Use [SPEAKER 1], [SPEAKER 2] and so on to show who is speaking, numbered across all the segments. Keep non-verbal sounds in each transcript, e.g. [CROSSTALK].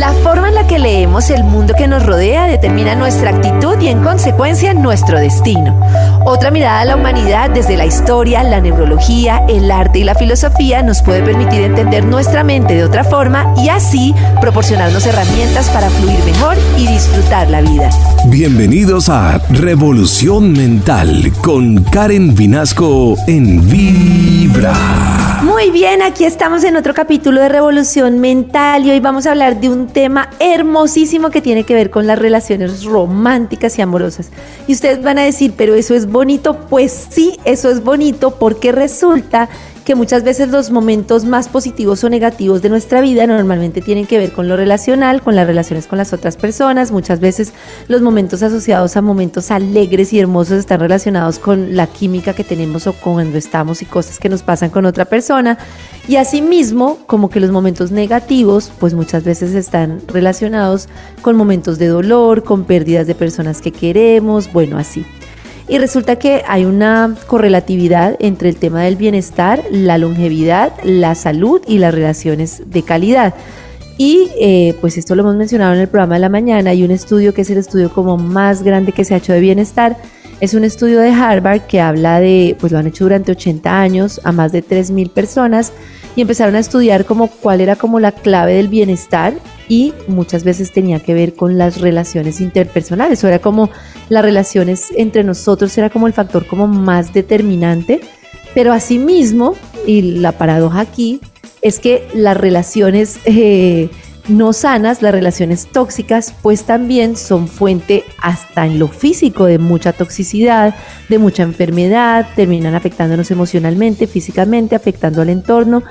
[SPEAKER 1] La forma en la que leemos el mundo que nos rodea determina nuestra actitud y en consecuencia nuestro destino. Otra mirada a la humanidad desde la historia, la neurología, el arte y la filosofía nos puede permitir entender nuestra mente de otra forma y así proporcionarnos herramientas para fluir mejor y disfrutar la vida.
[SPEAKER 2] Bienvenidos a Revolución Mental con Karen Vinasco en Vibra.
[SPEAKER 1] Muy bien, aquí estamos en otro capítulo de Revolución Mental y hoy vamos a hablar de un tema hermosísimo que tiene que ver con las relaciones románticas y amorosas. Y ustedes van a decir, pero eso es bonito. Pues sí, eso es bonito porque resulta que muchas veces los momentos más positivos o negativos de nuestra vida normalmente tienen que ver con lo relacional, con las relaciones con las otras personas. Muchas veces los momentos asociados a momentos alegres y hermosos están relacionados con la química que tenemos o cuando estamos y cosas que nos pasan con otra persona. Y asimismo, como que los momentos negativos, pues muchas veces están relacionados con momentos de dolor, con pérdidas de personas que queremos, bueno, así. Y resulta que hay una correlatividad entre el tema del bienestar, la longevidad, la salud y las relaciones de calidad. Y eh, pues esto lo hemos mencionado en el programa de la mañana. Hay un estudio que es el estudio como más grande que se ha hecho de bienestar. Es un estudio de Harvard que habla de, pues lo han hecho durante 80 años a más de 3.000 personas y empezaron a estudiar como cuál era como la clave del bienestar y muchas veces tenía que ver con las relaciones interpersonales, o era como las relaciones entre nosotros era como el factor como más determinante, pero asimismo, y la paradoja aquí, es que las relaciones eh, no sanas, las relaciones tóxicas, pues también son fuente hasta en lo físico de mucha toxicidad, de mucha enfermedad, terminan afectándonos emocionalmente, físicamente, afectando al entorno.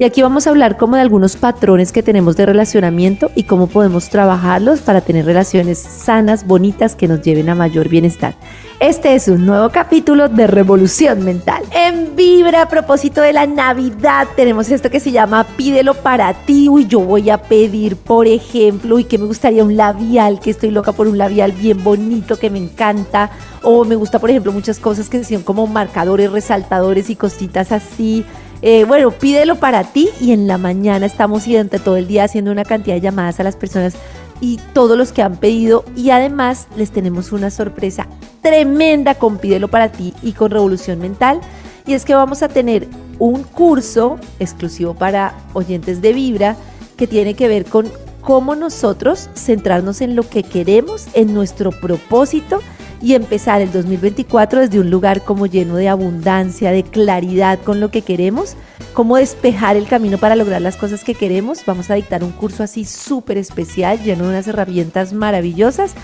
[SPEAKER 1] Y aquí vamos a hablar como de algunos patrones que tenemos de relacionamiento y cómo podemos trabajarlos para tener relaciones sanas, bonitas, que nos lleven a mayor bienestar. Este es un nuevo capítulo de Revolución Mental. En Vibra, a propósito de la Navidad, tenemos esto que se llama Pídelo para ti. Y yo voy a pedir, por ejemplo, y que me gustaría un labial, que estoy loca por un labial bien bonito, que me encanta. O me gusta, por ejemplo, muchas cosas que son como marcadores, resaltadores y cositas así. Eh, bueno, pídelo para ti y en la mañana estamos durante todo el día haciendo una cantidad de llamadas a las personas y todos los que han pedido. Y además les tenemos una sorpresa tremenda con Pídelo para ti y con Revolución Mental. Y es que vamos a tener un curso exclusivo para oyentes de Vibra que tiene que ver con cómo nosotros centrarnos en lo que queremos, en nuestro propósito y empezar el 2024 desde un lugar como lleno de abundancia, de claridad con lo que queremos, cómo despejar el camino para lograr las cosas que queremos. Vamos a dictar un curso así súper especial, lleno de unas herramientas maravillosas.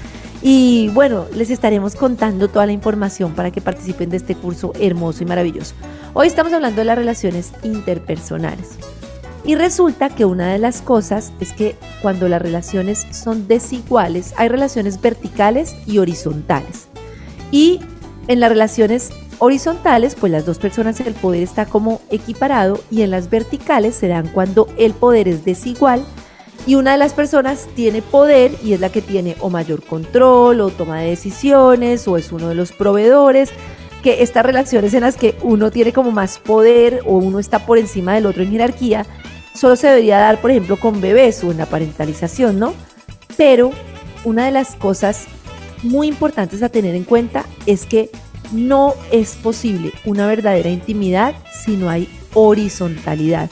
[SPEAKER 1] Y bueno, les estaremos contando toda la información para que participen de este curso hermoso y maravilloso. Hoy estamos hablando de las relaciones interpersonales. Y resulta que una de las cosas es que cuando las relaciones son desiguales, hay relaciones verticales y horizontales. Y en las relaciones horizontales, pues las dos personas el poder está como equiparado y en las verticales se dan cuando el poder es desigual y una de las personas tiene poder y es la que tiene o mayor control o toma de decisiones o es uno de los proveedores que estas relaciones en las que uno tiene como más poder o uno está por encima del otro en jerarquía solo se debería dar, por ejemplo, con bebés o en la parentalización, ¿no? Pero una de las cosas muy importantes a tener en cuenta es que no es posible una verdadera intimidad si no hay horizontalidad.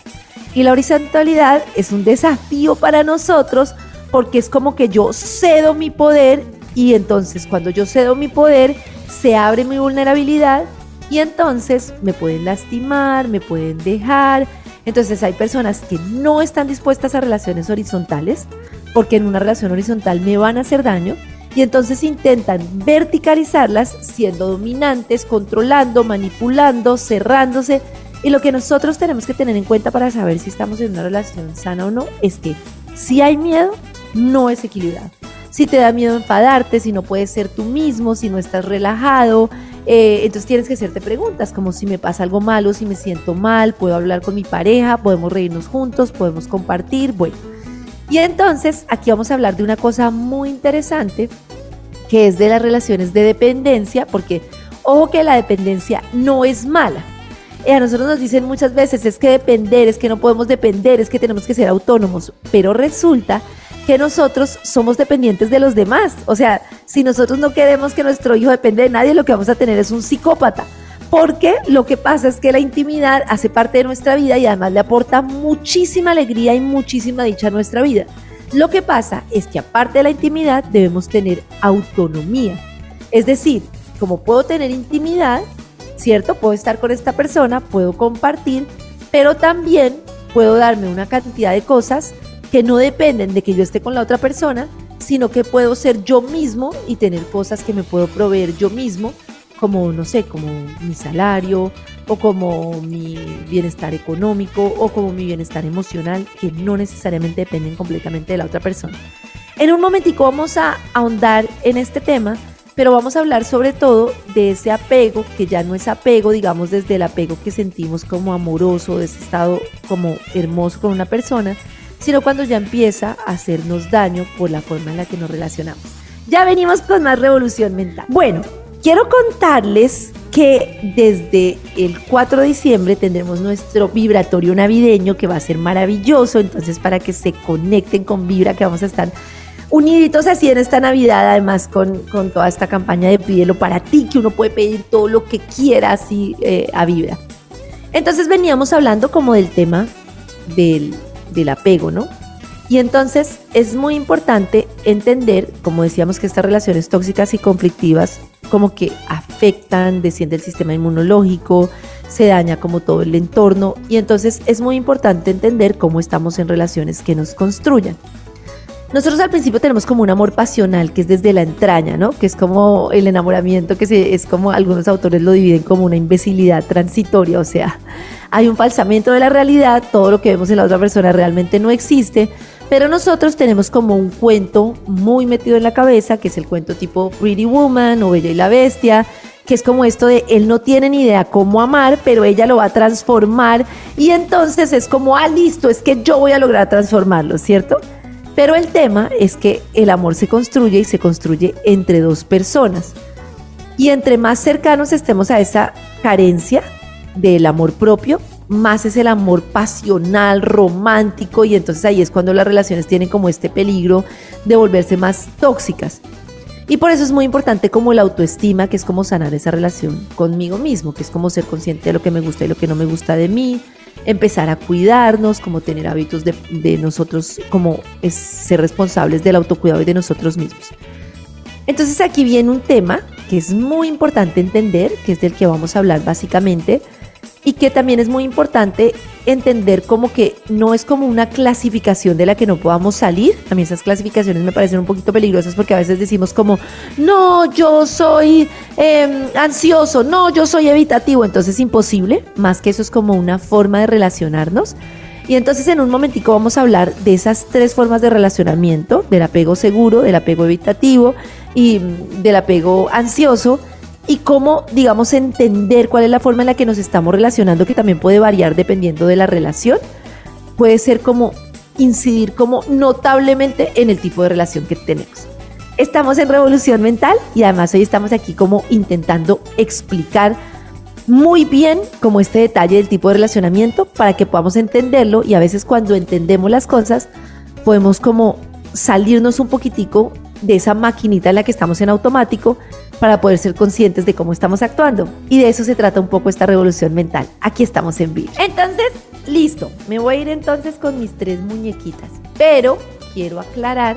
[SPEAKER 1] Y la horizontalidad es un desafío para nosotros porque es como que yo cedo mi poder y entonces cuando yo cedo mi poder se abre mi vulnerabilidad y entonces me pueden lastimar, me pueden dejar, entonces hay personas que no están dispuestas a relaciones horizontales porque en una relación horizontal me van a hacer daño y entonces intentan verticalizarlas siendo dominantes, controlando, manipulando, cerrándose. Y lo que nosotros tenemos que tener en cuenta para saber si estamos en una relación sana o no es que si hay miedo, no es equilibrado. Si te da miedo enfadarte, si no puedes ser tú mismo, si no estás relajado, eh, entonces tienes que hacerte preguntas como si me pasa algo malo, si me siento mal, puedo hablar con mi pareja, podemos reírnos juntos, podemos compartir, bueno. Y entonces aquí vamos a hablar de una cosa muy interesante que es de las relaciones de dependencia, porque Ojo que la dependencia no es mala. Eh, a nosotros nos dicen muchas veces es que depender, es que no podemos depender, es que tenemos que ser autónomos, pero resulta que nosotros somos dependientes de los demás. O sea, si nosotros no queremos que nuestro hijo dependa de nadie, lo que vamos a tener es un psicópata. Porque lo que pasa es que la intimidad hace parte de nuestra vida y además le aporta muchísima alegría y muchísima dicha a nuestra vida. Lo que pasa es que aparte de la intimidad debemos tener autonomía. Es decir, como puedo tener intimidad, ¿cierto? Puedo estar con esta persona, puedo compartir, pero también puedo darme una cantidad de cosas que no dependen de que yo esté con la otra persona, sino que puedo ser yo mismo y tener cosas que me puedo proveer yo mismo, como, no sé, como mi salario o como mi bienestar económico o como mi bienestar emocional, que no necesariamente dependen completamente de la otra persona. En un momentico vamos a ahondar en este tema pero vamos a hablar sobre todo de ese apego, que ya no es apego, digamos, desde el apego que sentimos como amoroso, de ese estado como hermoso con una persona, sino cuando ya empieza a hacernos daño por la forma en la que nos relacionamos. Ya venimos con más revolución mental. Bueno, quiero contarles que desde el 4 de diciembre tendremos nuestro vibratorio navideño que va a ser maravilloso, entonces para que se conecten con Vibra que vamos a estar uniditos así en esta Navidad, además con, toda esta campaña de pídelo para ti, que uno puede pedir todo lo que quiera así eh, a Vibra. Entonces veníamos hablando como del tema del, del apego, ¿no? Y entonces es muy importante entender, como decíamos, que estas relaciones tóxicas y conflictivas como que afectan, desciende el sistema inmunológico, se daña como todo el entorno y entonces es muy importante entender cómo estamos en relaciones que nos construyan. Nosotros al principio tenemos como un amor pasional, que es desde la entraña, ¿no? Que es como el enamoramiento, que se, es como algunos autores lo dividen como una imbecilidad transitoria, o sea, hay un falsamiento de la realidad, todo lo que vemos en la otra persona realmente no existe, pero nosotros tenemos como un cuento muy metido en la cabeza, que es el cuento tipo Pretty Woman o Bella y la Bestia, que es como esto de él no tiene ni idea cómo amar, pero ella lo va a transformar y entonces es como, ah, listo, es que yo voy a lograr transformarlo, ¿cierto? Pero el tema es que el amor se construye y se construye entre dos personas. Y entre más cercanos estemos a esa carencia del amor propio, más es el amor pasional, romántico, y entonces ahí es cuando las relaciones tienen como este peligro de volverse más tóxicas. Y por eso es muy importante como la autoestima, que es como sanar esa relación conmigo mismo, que es como ser consciente de lo que me gusta y lo que no me gusta de mí, empezar a cuidarnos, como tener hábitos de, nosotros, como ser responsables del autocuidado y de nosotros mismos. Entonces aquí viene un tema que es muy importante entender, que es del que vamos a hablar básicamente, y que también es muy importante entender como que no es como una clasificación de la que no podamos salir. A mí esas clasificaciones me parecen un poquito peligrosas porque a veces decimos como, no, yo soy em, ansioso, no, yo soy evitativo, entonces es imposible, más que eso es como una forma de relacionarnos. Y entonces en un momentico vamos a hablar de esas tres formas de relacionamiento, del apego seguro, del apego evitativo y mm, del apego ansioso y cómo, digamos, entender cuál es la forma en la que nos estamos relacionando, que también puede variar dependiendo de la relación, puede ser como incidir como notablemente en el tipo de relación que tenemos. Estamos en Revolución Mental y además hoy estamos aquí como intentando explicar muy bien como este detalle del tipo de relacionamiento para que podamos entenderlo y a veces cuando entendemos las cosas podemos como salirnos un poquitico de esa maquinita en la que estamos en automático para poder ser conscientes de cómo estamos actuando. Y de eso se trata un poco esta revolución mental. Aquí estamos en vivo. Entonces, listo, me voy a ir entonces con mis tres muñequitas. Pero quiero aclarar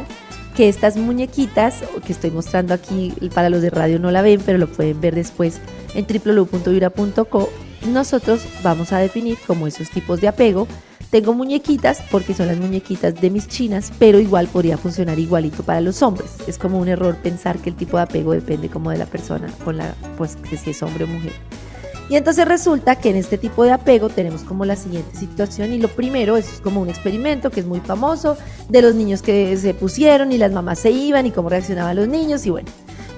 [SPEAKER 1] que estas muñequitas que estoy mostrando aquí para los de radio no la ven, pero lo pueden ver después en www.vibra.co. Nosotros vamos a definir como esos tipos de apego tengo muñequitas porque son las muñequitas de mis chinas, pero igual podría funcionar igualito para los hombres. Es como un error pensar que el tipo de apego depende como de la persona, con la, pues que si es hombre o mujer. Y entonces resulta que en este tipo de apego tenemos como la siguiente situación y lo primero es como un experimento que es muy famoso de los niños que se pusieron y las mamás se iban y cómo reaccionaban los niños y bueno,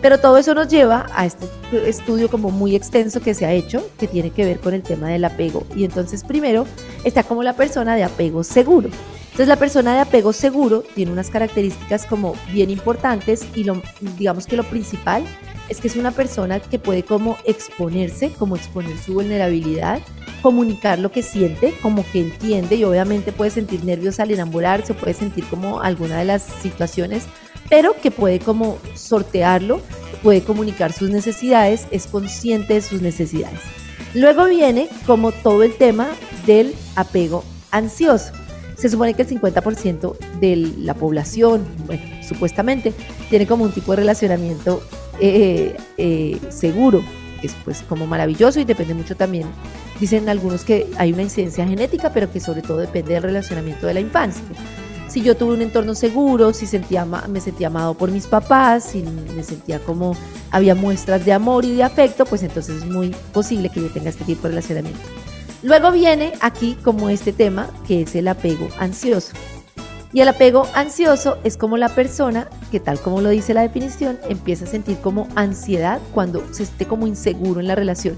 [SPEAKER 1] pero todo eso nos lleva a este estudio como muy extenso que se ha hecho, que tiene que ver con el tema del apego. Y entonces primero está como la persona de apego seguro. Entonces la persona de apego seguro tiene unas características como bien importantes y lo, digamos que lo principal es que es una persona que puede como exponerse, como exponer su vulnerabilidad, comunicar lo que siente, como que entiende y obviamente puede sentir nervios al enamorarse, puede sentir como alguna de las situaciones, pero que puede como sortearlo, puede comunicar sus necesidades, es consciente de sus necesidades. Luego viene como todo el tema del apego ansioso. Se supone que el 50% de la población, bueno, supuestamente, tiene como un tipo de relacionamiento eh, eh, seguro, que es pues como maravilloso y depende mucho también. Dicen algunos que hay una incidencia genética, pero que sobre todo depende del relacionamiento de la infancia. Si yo tuve un entorno seguro, si me sentía amado por mis papás, si me sentía como había muestras de amor y de afecto, pues entonces es muy posible que yo tenga este tipo de relacionamiento. Luego viene aquí como este tema que es el apego ansioso. Y el apego ansioso es como la persona que tal como lo dice la definición, empieza a sentir como ansiedad cuando se esté como inseguro en la relación.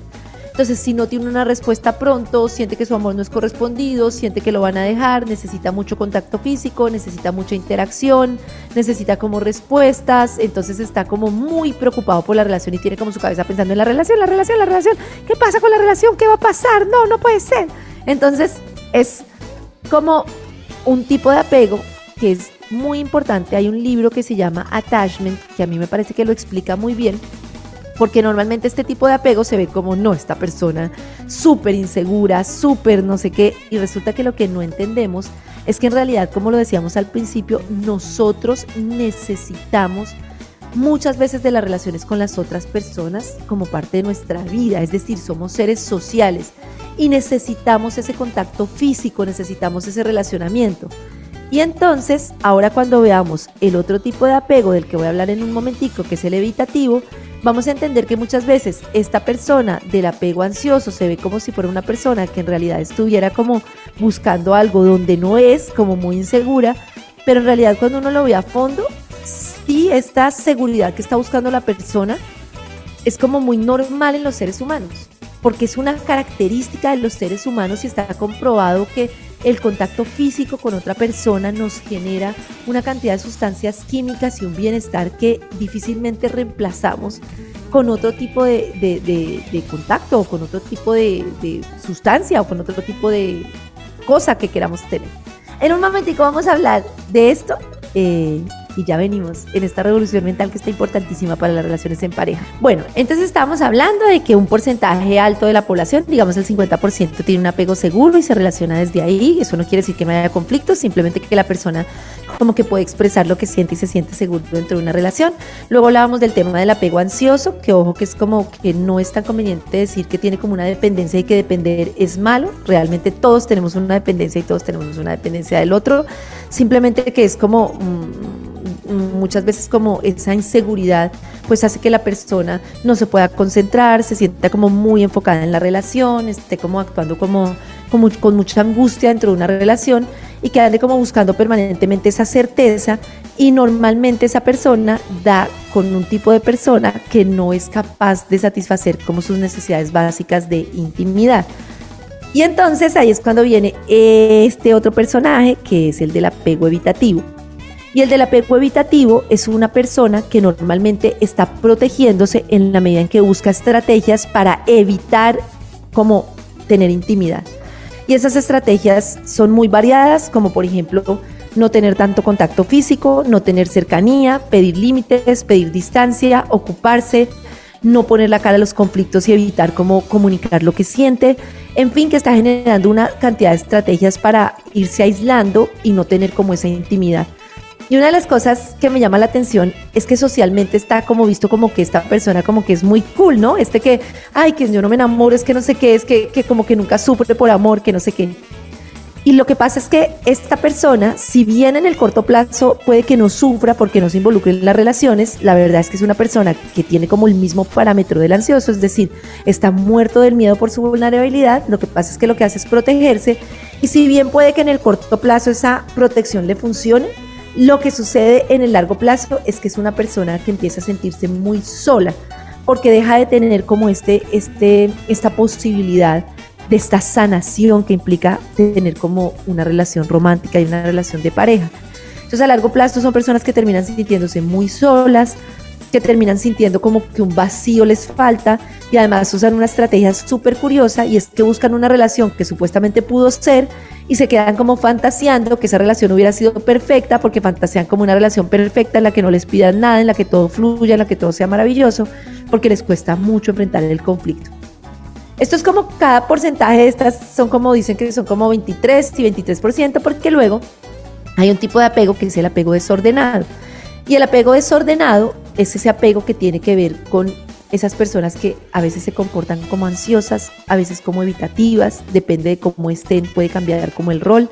[SPEAKER 1] Entonces, si no tiene una respuesta pronto, siente que su amor no es correspondido, siente que lo van a dejar, necesita mucho contacto físico, necesita mucha interacción, necesita como respuestas, entonces está como muy preocupado por la relación y tiene como su cabeza pensando en la relación, la relación, la relación, ¿qué pasa con la relación? ¿Qué va a pasar? No, no puede ser. Entonces, es como un tipo de apego que es muy importante. Hay un libro que se llama Attachment, que a mí me parece que lo explica muy bien, porque normalmente este tipo de apego se ve como, no, esta persona súper insegura, súper no sé qué, y resulta que lo que no entendemos es que en realidad, como lo decíamos al principio, nosotros necesitamos muchas veces de las relaciones con las otras personas como parte de nuestra vida, es decir, somos seres sociales y necesitamos ese contacto físico, necesitamos ese relacionamiento. Y entonces, ahora cuando veamos el otro tipo de apego del que voy a hablar en un momentico, que es el evitativo, vamos a entender que muchas veces esta persona del apego ansioso se ve como si fuera una persona que en realidad estuviera como buscando algo donde no es, como muy insegura, pero en realidad cuando uno lo ve a fondo, sí esta seguridad que está buscando la persona es como muy normal en los seres humanos, porque es una característica de los seres humanos y está comprobado que el contacto físico con otra persona nos genera una cantidad de sustancias químicas y un bienestar que difícilmente reemplazamos con otro tipo de, contacto o con otro tipo de, sustancia o con otro tipo de cosa que queramos tener. En un momentico vamos a hablar de esto. Eh, y ya venimos en esta revolución mental que está importantísima para las relaciones en pareja. Bueno, entonces estamos hablando de que un porcentaje alto de la población, digamos el 50%, tiene un apego seguro y se relaciona desde ahí. Eso no quiere decir que no haya conflictos, simplemente que la persona como que puede expresar lo que siente y se siente seguro dentro de una relación. Luego hablábamos del tema del apego ansioso, que ojo que es como que no es tan conveniente decir que tiene como una dependencia y que depender es malo. Realmente todos tenemos una dependencia y todos tenemos una dependencia del otro. Simplemente que es como... Mm, muchas veces como esa inseguridad pues hace que la persona no se pueda concentrar, se sienta como muy enfocada en la relación, esté como actuando como, como con mucha angustia dentro de una relación y que ande como buscando permanentemente esa certeza y normalmente esa persona da con un tipo de persona que no es capaz de satisfacer como sus necesidades básicas de intimidad. Y entonces ahí es cuando viene este otro personaje que es el del apego evitativo. Y el del apego evitativo es una persona que normalmente está protegiéndose en la medida en que busca estrategias para evitar como tener intimidad. Y esas estrategias son muy variadas, como por ejemplo no tener tanto contacto físico, no tener cercanía, pedir límites, pedir distancia, ocuparse, no poner la cara a los conflictos y evitar cómo comunicar lo que siente. En fin, que está generando una cantidad de estrategias para irse aislando y no tener como esa intimidad. Y una de las cosas que me llama la atención es que socialmente está como visto como que esta persona como que es muy cool, ¿no? Este que, ay, que yo no me enamoro, es que no sé qué, es que, que como que nunca sufre por amor, que no sé qué. Y lo que pasa es que esta persona, si bien en el corto plazo puede que no sufra porque no se involucre en las relaciones, la verdad es que es una persona que tiene como el mismo parámetro del ansioso, es decir, está muerto del miedo por su vulnerabilidad, lo que pasa es que lo que hace es protegerse y si bien puede que en el corto plazo esa protección le funcione, lo que sucede en el largo plazo es que es una persona que empieza a sentirse muy sola porque deja de tener como este, este, esta posibilidad de esta sanación que implica tener como una relación romántica y una relación de pareja. Entonces a largo plazo son personas que terminan sintiéndose muy solas, que terminan sintiendo como que un vacío les falta y además usan una estrategia súper curiosa y es que buscan una relación que supuestamente pudo ser y se quedan como fantaseando que esa relación hubiera sido perfecta porque fantasean como una relación perfecta en la que no les pidan nada, en la que todo fluya, en la que todo sea maravilloso, porque les cuesta mucho enfrentar el conflicto. Esto es como cada porcentaje de estas son como dicen que son como 23 y 23% porque luego hay un tipo de apego que es el apego desordenado. Y el apego desordenado es ese apego que tiene que ver con esas personas que a veces se comportan como ansiosas, a veces como evitativas, depende de cómo estén, puede cambiar como el rol.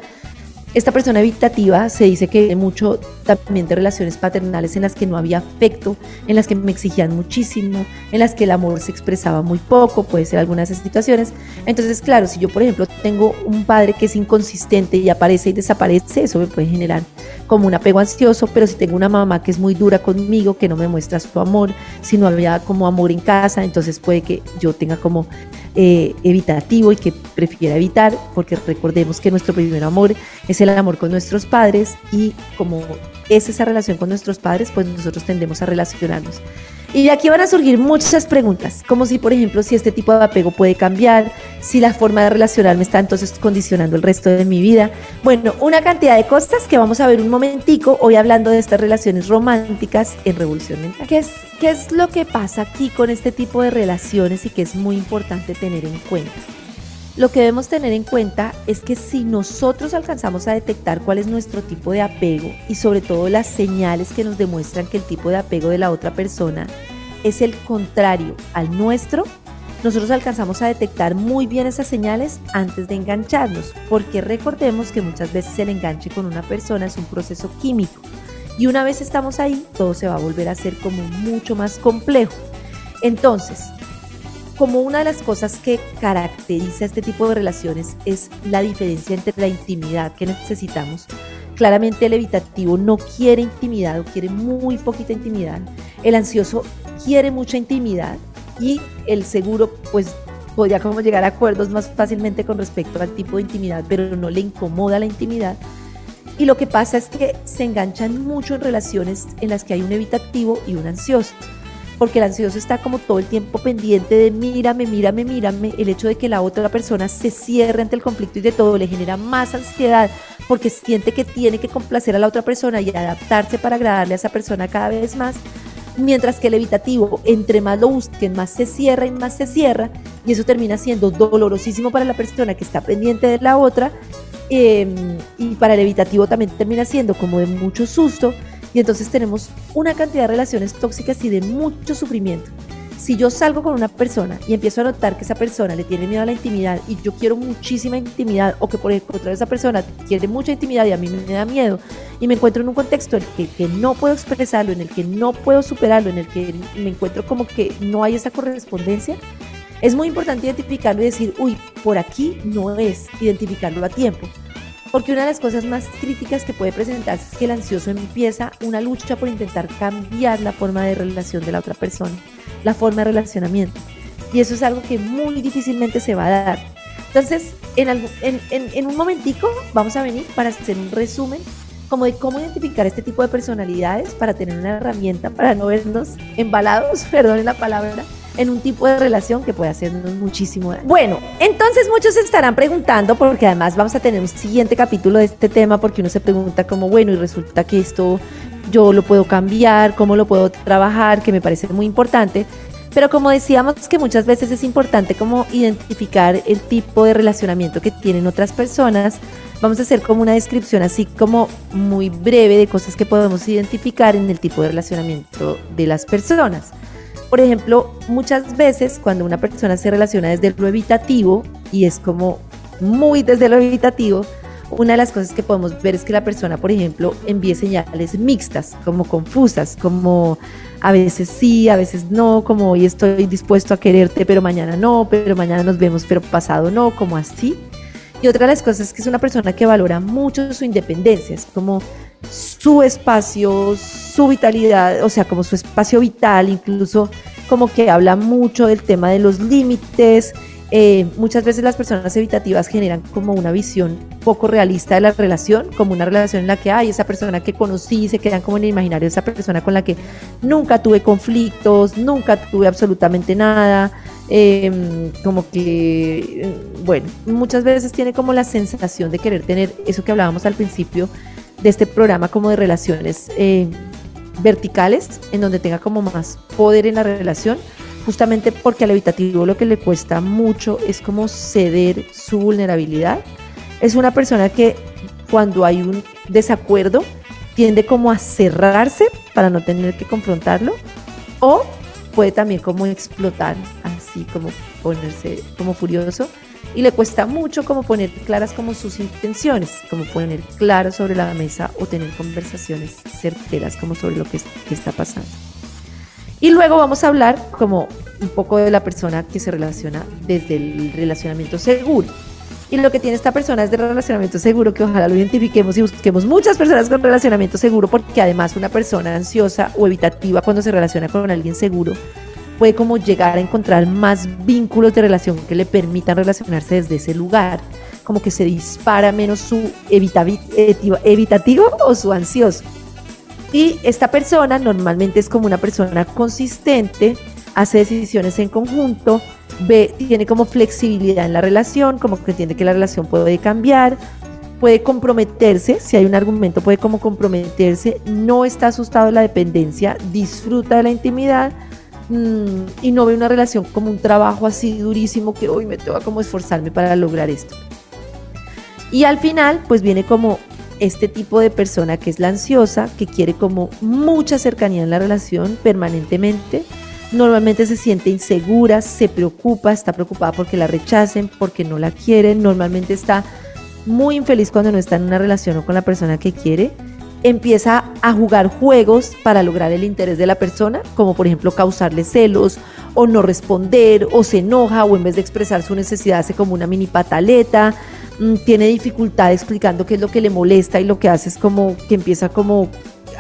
[SPEAKER 1] Esta persona evitativa se dice que mucho también de relaciones paternales en las que no había afecto, en las que me exigían muchísimo, en las que el amor se expresaba muy poco, puede ser algunas de esas situaciones. Entonces, claro, si yo, por ejemplo, tengo un padre que es inconsistente y aparece y desaparece, eso me puede generar como un apego ansioso, pero si tengo una mamá que es muy dura conmigo, que no me muestra su amor, si no había como amor en casa, entonces puede que yo tenga como eh, evitativo y que prefiera evitar, porque recordemos que nuestro primer amor es el amor con nuestros padres y como es esa relación con nuestros padres, pues nosotros tendemos a relacionarnos. Y aquí van a surgir muchas preguntas, como si, por ejemplo, si este tipo de apego puede cambiar, si la forma de relacionarme está entonces condicionando el resto de mi vida. Bueno, una cantidad de cosas que vamos a ver un momentico, hoy hablando de estas relaciones románticas en Revolución Mental. ¿Qué es, qué es lo que pasa aquí con este tipo de relaciones y que es muy importante tener en cuenta? Lo que debemos tener en cuenta es que si nosotros alcanzamos a detectar cuál es nuestro tipo de apego y sobre todo las señales que nos demuestran que el tipo de apego de la otra persona es el contrario al nuestro, nosotros alcanzamos a detectar muy bien esas señales antes de engancharnos, porque recordemos que muchas veces el enganche con una persona es un proceso químico y una vez estamos ahí, todo se va a volver a ser como mucho más complejo. Entonces, como una de las cosas que caracteriza este tipo de relaciones es la diferencia entre la intimidad que necesitamos. Claramente el evitativo no quiere intimidad o quiere muy poquita intimidad. El ansioso quiere mucha intimidad y el seguro pues podría como llegar a acuerdos más fácilmente con respecto al tipo de intimidad, pero no le incomoda la intimidad. Y lo que pasa es que se enganchan mucho en relaciones en las que hay un evitativo y un ansioso porque el ansioso está como todo el tiempo pendiente de mírame, mírame, mírame. El hecho de que la otra persona se cierre ante el conflicto y de todo le genera más ansiedad porque siente que tiene que complacer a la otra persona y adaptarse para agradarle a esa persona cada vez más. Mientras que el evitativo, entre más lo busquen, más se cierra y más se cierra, y eso termina siendo dolorosísimo para la persona que está pendiente de la otra, em, y para el evitativo también termina siendo como de mucho susto, y entonces tenemos una cantidad de relaciones tóxicas y de mucho sufrimiento. Si yo salgo con una persona y empiezo a notar que esa persona le tiene miedo a la intimidad y yo quiero muchísima intimidad o que por el contrario esa persona quiere mucha intimidad y a mí me da miedo y me encuentro en un contexto en el que, no puedo expresarlo, en el que no puedo superarlo, en el que me encuentro como que no hay esa correspondencia, es muy importante identificarlo y decir, uy, por aquí no es, identificarlo a tiempo. Porque una de las cosas más críticas que puede presentarse es que el ansioso empieza una lucha por intentar cambiar la forma de relación de la otra persona, la forma de relacionamiento. Y eso es algo que muy difícilmente se va a dar. Entonces, en, en, un momentico vamos a venir para hacer un resumen como de cómo identificar este tipo de personalidades para tener una herramienta para no vernos embalados, [LAUGHS] perdón la palabra, en un tipo de relación que puede hacernos muchísimo daño. Bueno, entonces muchos se estarán preguntando, porque además vamos a tener un siguiente capítulo de este tema, porque uno se pregunta como, bueno, y resulta que esto yo lo puedo cambiar, cómo lo puedo trabajar, que me parece muy importante. Pero como decíamos que muchas veces es importante como identificar el tipo de relacionamiento que tienen otras personas, vamos a hacer como una descripción así como muy breve de cosas que podemos identificar en el tipo de relacionamiento de las personas. Por ejemplo, muchas veces cuando una persona se relaciona desde lo evitativo y es como muy desde lo evitativo, una de las cosas que podemos ver es que la persona, por ejemplo, envíe señales mixtas, como confusas, como a veces sí, a veces no, como hoy estoy dispuesto a quererte, pero mañana no, pero mañana nos vemos, pero pasado no, como así. Y otra de las cosas es que es una persona que valora mucho su independencia, es como su espacio, su vitalidad, o sea, como su espacio vital, incluso como que habla mucho del tema de los límites. Eh, muchas veces las personas evitativas generan como una visión poco realista de la relación, como una relación en la que hay esa persona que conocí, se quedan como en el imaginario esa persona con la que nunca tuve conflictos, nunca tuve absolutamente nada, em, como que, bueno, muchas veces tiene como la sensación de querer tener eso que hablábamos al principio de este programa como de relaciones eh, verticales, en donde tenga como más poder en la relación justamente porque al evitativo lo que le cuesta mucho es como ceder su vulnerabilidad. Es una persona que cuando hay un desacuerdo tiende como a cerrarse para no tener que confrontarlo o puede también como explotar, así como ponerse como furioso y le cuesta mucho como poner claras como sus intenciones, como poner claro sobre la mesa o tener conversaciones certeras como sobre lo que, que está pasando. Y luego vamos a hablar como un poco de la persona que se relaciona desde el relacionamiento seguro. Y lo que tiene esta persona es de relacionamiento seguro, que ojalá lo identifiquemos y busquemos muchas personas con relacionamiento seguro, porque además una persona ansiosa o evitativa cuando se relaciona con alguien seguro puede como llegar a encontrar más vínculos de relación que le permitan relacionarse desde ese lugar, como que se dispara menos su evitativo o su ansioso. Y esta persona normalmente es como una persona consistente, hace decisiones en conjunto, ve, tiene como flexibilidad en la relación, como que entiende que la relación puede cambiar, puede comprometerse, si hay un argumento puede como comprometerse, no está asustado de la dependencia, disfruta de la intimidad mm, y no ve una relación como un trabajo así durísimo que hoy me toca como esforzarme para lograr esto. Y al final pues viene como este tipo de persona que es la ansiosa, que quiere como mucha cercanía en la relación permanentemente, normalmente se siente insegura, se preocupa, está preocupada porque la rechacen, porque no la quieren, normalmente está muy infeliz cuando no está en una relación o con la persona que quiere, empieza a jugar juegos para lograr el interés de la persona, como por ejemplo causarle celos o no responder o se enoja o en vez de expresar su necesidad hace como una mini pataleta, Mm, tiene dificultad explicando qué es lo que le molesta y lo que hace es como que empieza como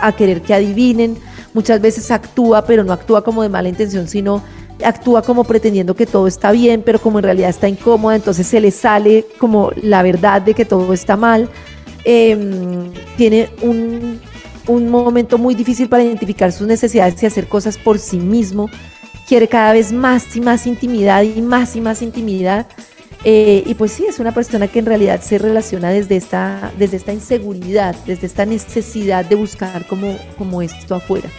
[SPEAKER 1] a querer que adivinen. Muchas veces actúa, pero no actúa como de mala intención, sino actúa como pretendiendo que todo está bien, pero como en realidad está incómoda, entonces se le sale como la verdad de que todo está mal. Em, tiene un, un momento muy difícil para identificar sus necesidades y hacer cosas por sí mismo. Quiere cada vez más y más intimidad y más y más intimidad. Eh, y pues sí, es una persona que en realidad se relaciona desde esta, desde esta inseguridad, desde esta necesidad de buscar como, como esto afuera.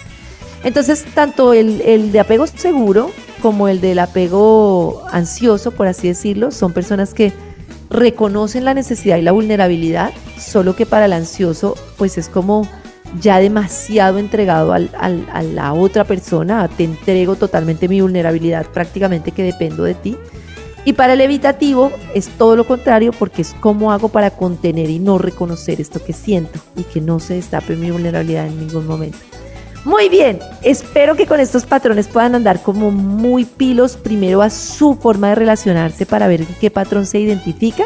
[SPEAKER 1] Entonces, tanto el, el, de apego seguro como el del apego ansioso, por así decirlo, son personas que reconocen la necesidad y la vulnerabilidad, solo que para el ansioso, pues es como ya demasiado entregado al, a la otra persona, te entrego totalmente mi vulnerabilidad, prácticamente que dependo de ti. Y para el evitativo es todo lo contrario porque es cómo hago para contener y no reconocer esto que siento y que no se destape mi vulnerabilidad en ningún momento. Muy bien, espero que con estos patrones puedan andar como muy pilos primero a su forma de relacionarse para ver qué patrón se identifica.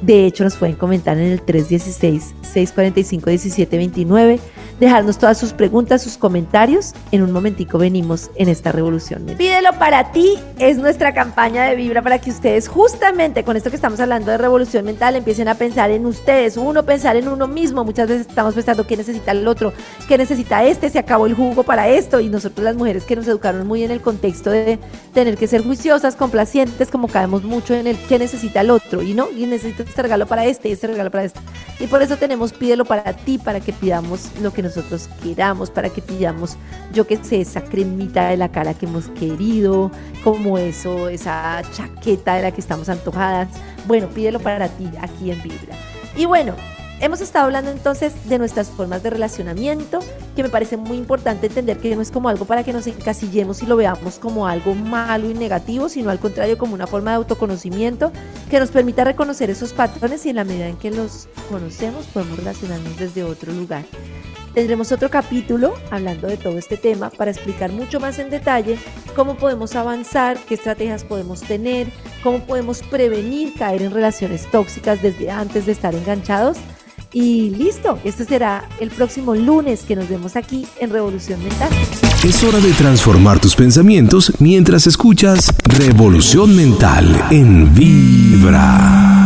[SPEAKER 1] De hecho, nos pueden comentar en el 316-645-1729 dejarnos todas sus preguntas, sus comentarios. En un momentico venimos en esta revolución. Pídelo para ti, es nuestra campaña de Vibra para que ustedes justamente con esto que estamos hablando de revolución mental empiecen a pensar en ustedes, uno pensar en uno mismo. Muchas veces estamos pensando qué necesita el otro, qué necesita este, se acabó el jugo para esto y nosotros las mujeres que nos educaron muy en el contexto de tener que ser juiciosas, complacientes, como caemos mucho en el qué necesita el otro y no, y necesito este regalo para este y este regalo para este. Y por eso tenemos pídelo para ti, para que pidamos lo que nosotros queramos, para que pidamos, yo que sé, esa cremita de la cara que hemos querido, como eso, esa chaqueta de la que estamos antojadas. Bueno, pídelo para ti aquí en Vibra. Y bueno, Hemos estado hablando entonces de nuestras formas de relacionamiento, que me parece muy importante entender que no es como algo para que nos encasillemos y lo veamos como algo malo y negativo, sino al contrario como una forma de autoconocimiento que nos permita reconocer esos patrones y en la medida en que los conocemos podemos relacionarnos desde otro lugar. Tendremos otro capítulo hablando de todo este tema para explicar mucho más en detalle cómo podemos avanzar, qué estrategias podemos tener, cómo podemos prevenir caer en relaciones tóxicas desde antes de estar enganchados y listo, este será el próximo lunes que nos vemos aquí en Revolución Mental.
[SPEAKER 2] Es hora de transformar tus pensamientos mientras escuchas Revolución Mental en Vibra.